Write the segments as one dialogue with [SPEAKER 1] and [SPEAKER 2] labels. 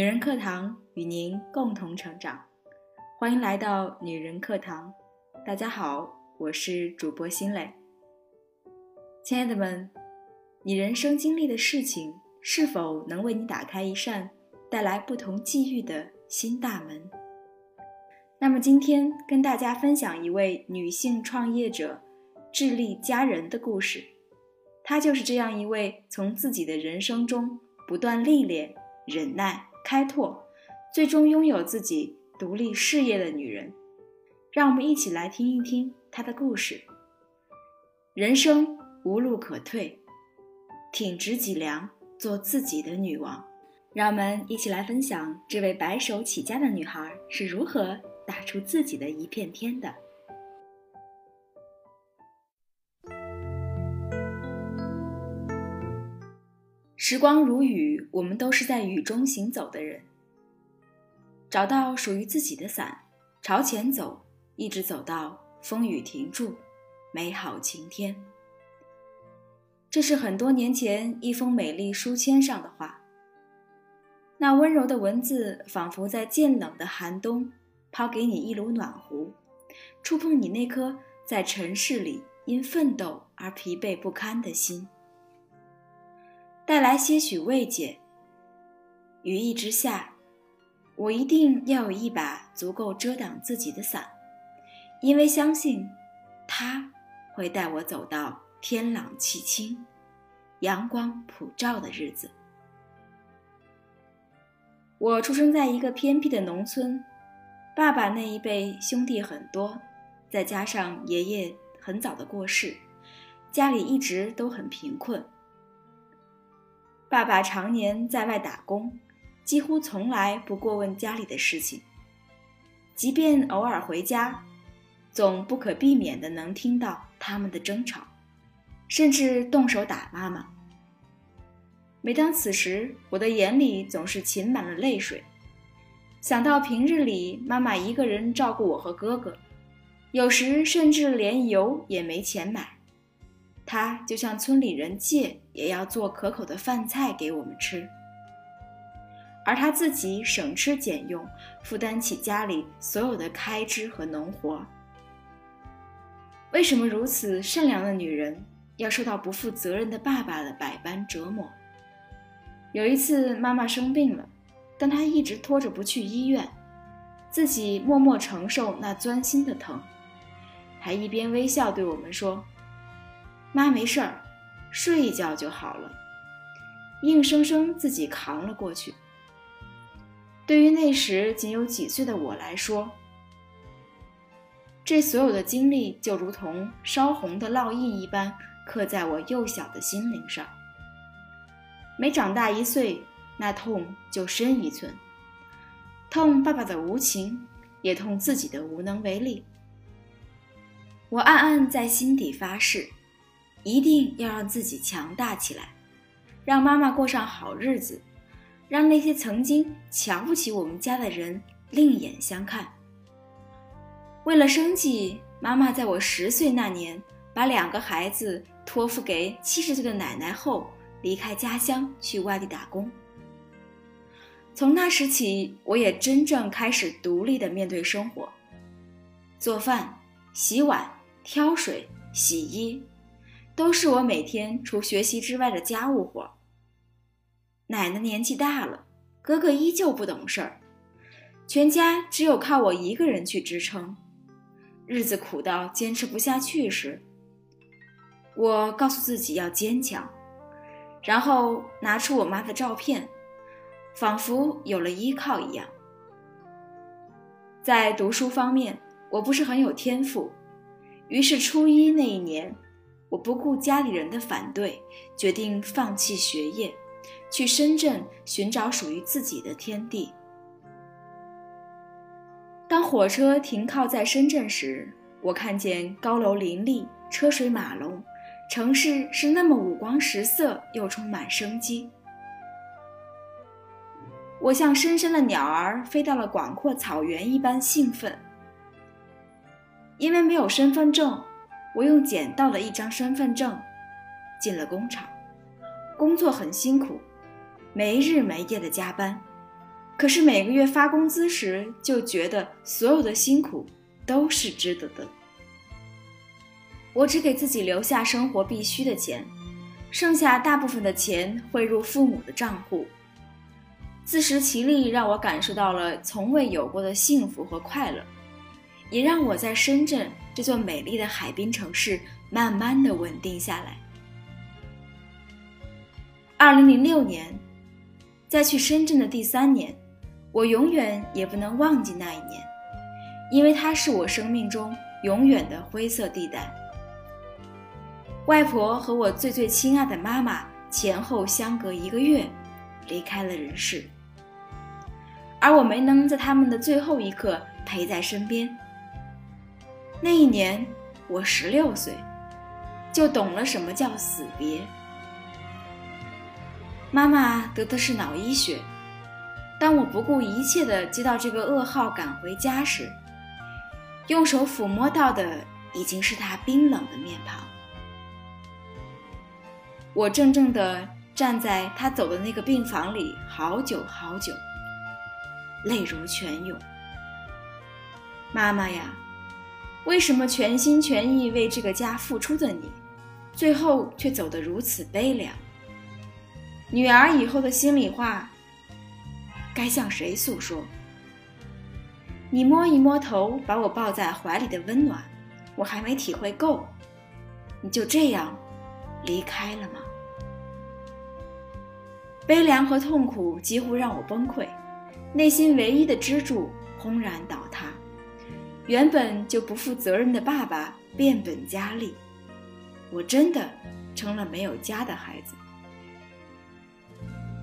[SPEAKER 1] 女人课堂与您共同成长，欢迎来到女人课堂。大家好，我是主播心蕾。亲爱的们，你人生经历的事情是否能为你打开一扇带来不同际遇的新大门？那么今天跟大家分享一位女性创业者智利佳人的故事。她就是这样一位从自己的人生中不断历练、忍耐。开拓，最终拥有自己独立事业的女人，让我们一起来听一听她的故事。人生无路可退，挺直脊梁，做自己的女王。让我们一起来分享这位白手起家的女孩是如何打出自己的一片天的。时光如雨，我们都是在雨中行走的人。找到属于自己的伞，朝前走，一直走到风雨停住，美好晴天。这是很多年前一封美丽书签上的话。那温柔的文字，仿佛在渐冷的寒冬，抛给你一炉暖壶，触碰你那颗在尘世里因奋斗而疲惫不堪的心。带来些许慰藉。雨一直下，我一定要有一把足够遮挡自己的伞，因为相信，它会带我走到天朗气清、阳光普照的日子。我出生在一个偏僻的农村，爸爸那一辈兄弟很多，再加上爷爷很早的过世，家里一直都很贫困。爸爸常年在外打工，几乎从来不过问家里的事情。即便偶尔回家，总不可避免的能听到他们的争吵，甚至动手打妈妈。每当此时，我的眼里总是噙满了泪水，想到平日里妈妈一个人照顾我和哥哥，有时甚至连油也没钱买。他就向村里人借，也要做可口的饭菜给我们吃，而他自己省吃俭用，负担起家里所有的开支和农活。为什么如此善良的女人要受到不负责任的爸爸的百般折磨？有一次妈妈生病了，但她一直拖着不去医院，自己默默承受那钻心的疼，还一边微笑对我们说。妈没事儿，睡一觉就好了，硬生生自己扛了过去。对于那时仅有几岁的我来说，这所有的经历就如同烧红的烙印一般，刻在我幼小的心灵上。每长大一岁，那痛就深一寸，痛爸爸的无情，也痛自己的无能为力。我暗暗在心底发誓。一定要让自己强大起来，让妈妈过上好日子，让那些曾经瞧不起我们家的人另眼相看。为了生计，妈妈在我十岁那年把两个孩子托付给七十岁的奶奶后，离开家乡去外地打工。从那时起，我也真正开始独立的面对生活，做饭、洗碗、挑水、洗衣。都是我每天除学习之外的家务活。奶奶年纪大了，哥哥依旧不懂事儿，全家只有靠我一个人去支撑。日子苦到坚持不下去时，我告诉自己要坚强，然后拿出我妈的照片，仿佛有了依靠一样。在读书方面，我不是很有天赋，于是初一那一年。我不顾家里人的反对，决定放弃学业，去深圳寻找属于自己的天地。当火车停靠在深圳时，我看见高楼林立，车水马龙，城市是那么五光十色又充满生机。我像深深的鸟儿飞到了广阔草原一般兴奋，因为没有身份证。我用捡到的一张身份证进了工厂，工作很辛苦，没日没夜的加班，可是每个月发工资时，就觉得所有的辛苦都是值得的。我只给自己留下生活必须的钱，剩下大部分的钱汇入父母的账户。自食其力让我感受到了从未有过的幸福和快乐，也让我在深圳这座美丽的海滨城市慢慢的稳定下来。二零零六年，在去深圳的第三年，我永远也不能忘记那一年，因为它是我生命中永远的灰色地带。外婆和我最最亲爱的妈妈前后相隔一个月，离开了人世。而我没能在他们的最后一刻陪在身边。那一年我十六岁，就懂了什么叫死别。妈妈得的是脑溢血，当我不顾一切的接到这个噩耗赶回家时，用手抚摸到的已经是她冰冷的面庞。我怔怔地站在她走的那个病房里，好久好久。泪如泉涌，妈妈呀，为什么全心全意为这个家付出的你，最后却走得如此悲凉？女儿以后的心里话，该向谁诉说？你摸一摸头，把我抱在怀里的温暖，我还没体会够，你就这样离开了吗？悲凉和痛苦几乎让我崩溃。内心唯一的支柱轰然倒塌，原本就不负责任的爸爸变本加厉，我真的成了没有家的孩子。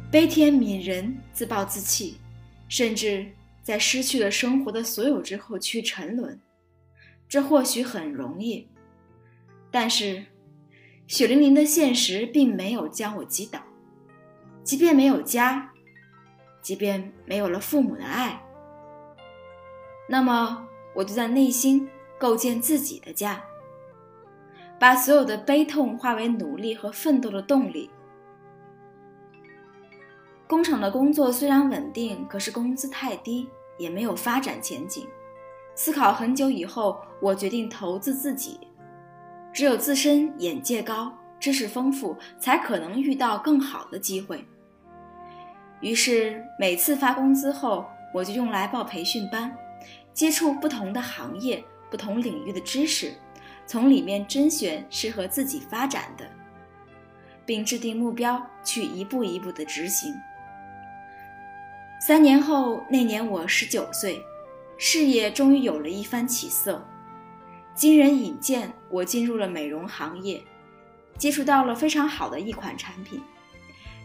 [SPEAKER 1] 悲天悯人，自暴自弃，甚至在失去了生活的所有之后去沉沦，这或许很容易，但是血淋淋的现实并没有将我击倒，即便没有家。即便没有了父母的爱，那么我就在内心构建自己的家，把所有的悲痛化为努力和奋斗的动力。工厂的工作虽然稳定，可是工资太低，也没有发展前景。思考很久以后，我决定投资自己。只有自身眼界高、知识丰富，才可能遇到更好的机会。于是每次发工资后，我就用来报培训班，接触不同的行业、不同领域的知识，从里面甄选适合自己发展的，并制定目标去一步一步的执行。三年后，那年我十九岁，事业终于有了一番起色。经人引荐，我进入了美容行业，接触到了非常好的一款产品。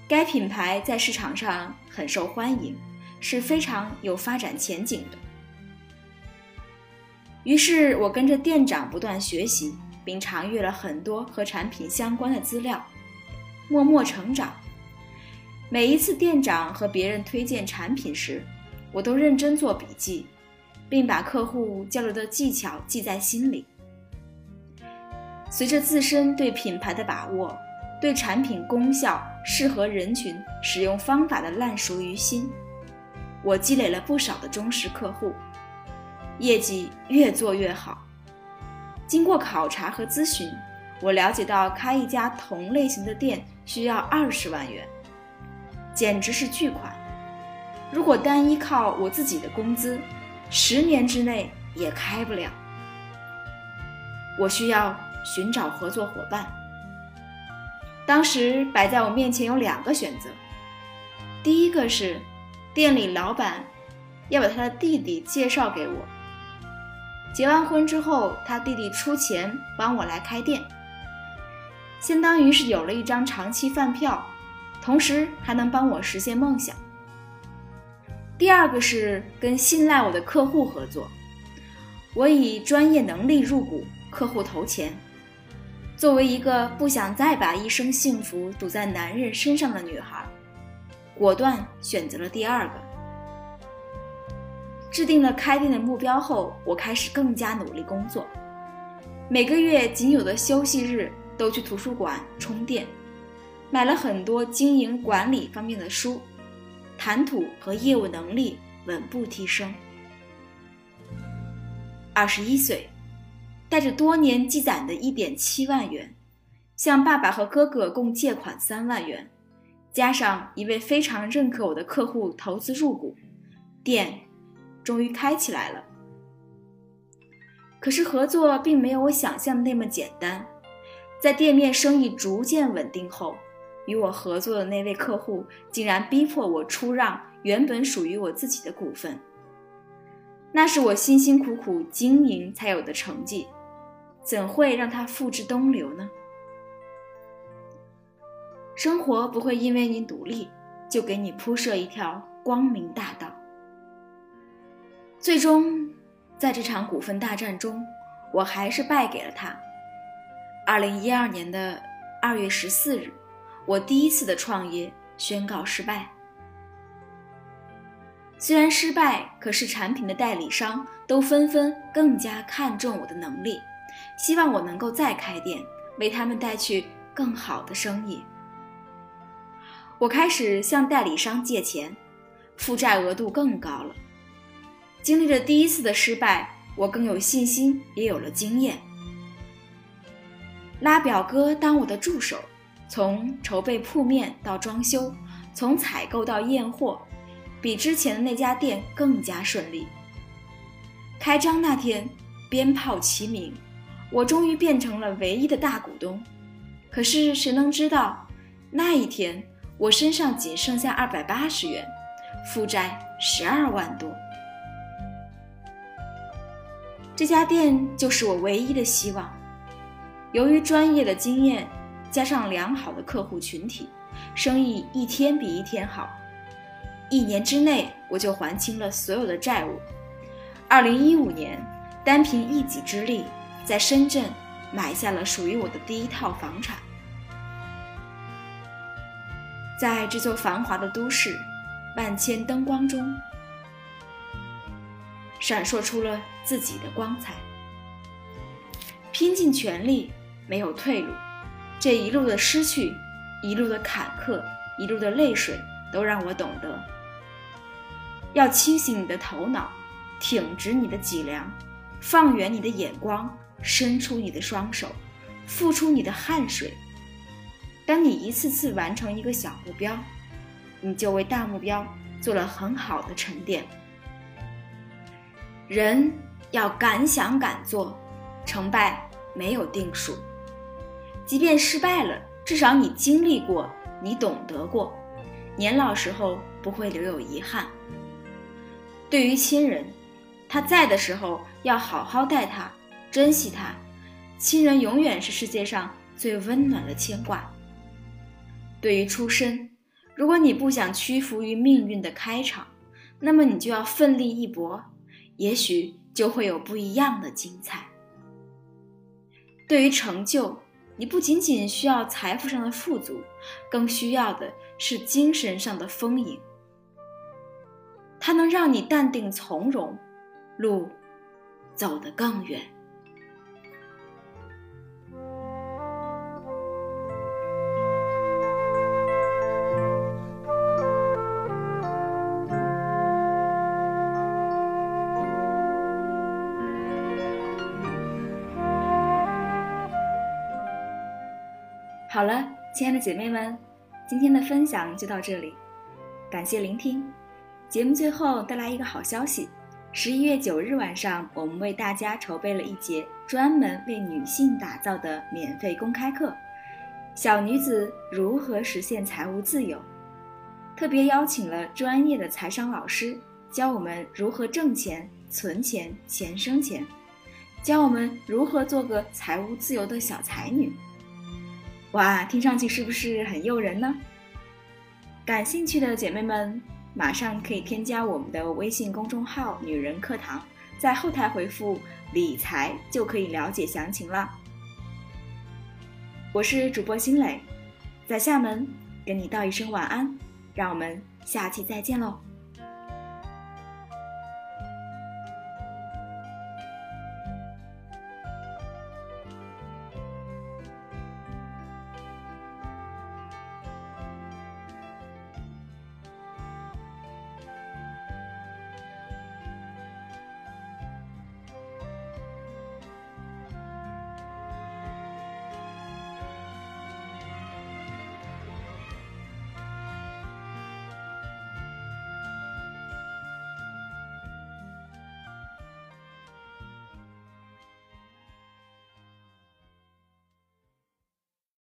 [SPEAKER 1] 该品牌在市场上很受欢迎，是非常有发展前景的。于是我跟着店长不断学习，并查阅了很多和产品相关的资料，默默成长。每一次店长和别人推荐产品时，我都认真做笔记，并把客户交流的技巧记在心里。随着自身对品牌的把握。对产品功效、适合人群、使用方法的烂熟于心，我积累了不少的忠实客户，业绩越做越好。经过考察和咨询，我了解到开一家同类型的店需要二十万元，简直是巨款。如果单依靠我自己的工资，十年之内也开不了。我需要寻找合作伙伴。当时摆在我面前有两个选择，第一个是店里老板要把他的弟弟介绍给我，结完婚之后他弟弟出钱帮我来开店，相当于是有了一张长期饭票，同时还能帮我实现梦想。第二个是跟信赖我的客户合作，我以专业能力入股，客户投钱。作为一个不想再把一生幸福赌在男人身上的女孩，果断选择了第二个。制定了开店的目标后，我开始更加努力工作，每个月仅有的休息日都去图书馆充电，买了很多经营管理方面的书，谈吐和业务能力稳步提升。二十一岁，带着多年积攒的一点七万元，向爸爸和哥哥共借款三万元，加上一位非常认可我的客户投资入股，店终于开起来了。可是合作并没有我想象的那么简单，在店面生意逐渐稳定后，与我合作的那位客户竟然逼迫我出让原本属于我自己的股份。那是我辛辛苦苦经营才有的成绩，怎会让它付之东流呢？生活不会因为你努力就给你铺设一条光明大道。最终，在这场股份大战中，我还是败给了他。二零一二年的二月十四日，我第一次的创业宣告失败。虽然失败，可是产品的代理商都纷纷更加看重我的能力，希望我能够再开店，为他们带去更好的生意。我开始向代理商借钱，负债额度更高了。经历了第一次的失败，我更有信心，也有了经验。拉表哥当我的助手，从筹备铺面到装修，从采购到验货。比之前的那家店更加顺利。开张那天，鞭炮齐鸣，我终于变成了唯一的大股东。可是谁能知道，那一天我身上仅剩下二百八十元，负债十二万多。这家店就是我唯一的希望。由于专业的经验，加上良好的客户群体，生意一天比一天好。一年之内，我就还清了所有的债务。二零一五年，单凭一己之力，在深圳买下了属于我的第一套房产。在这座繁华的都市，万千灯光中，闪烁出了自己的光彩。拼尽全力，没有退路。这一路的失去，一路的坎坷，一路的泪水，都让我懂得。要清醒你的头脑，挺直你的脊梁，放远你的眼光，伸出你的双手，付出你的汗水。当你一次次完成一个小目标，你就为大目标做了很好的沉淀。人要敢想敢做，成败没有定数。即便失败了，至少你经历过，你懂得过，年老时候不会留有遗憾。对于亲人，他在的时候要好好待他，珍惜他。亲人永远是世界上最温暖的牵挂。对于出身，如果你不想屈服于命运的开场，那么你就要奋力一搏，也许就会有不一样的精彩。对于成就，你不仅仅需要财富上的富足，更需要的是精神上的丰盈。它能让你淡定从容，路走得更远。亲爱的姐妹们，今天的分享就到这里，感谢聆听。节目最后带来一个好消息：十一月九日晚上，我们为大家筹备了一节专门为女性打造的免费公开课，《小女子如何实现财务自由》。特别邀请了专业的财商老师，教我们如何挣钱、存钱、钱生钱，教我们如何做个财务自由的小才女。哇，听上去是不是很诱人呢？感兴趣的姐妹们。马上可以添加我们的微信公众号“女人课堂”，在后台回复“理财”就可以了解详情了。我是主播新磊，在厦门跟你道一声晚安，让我们下期再见喽。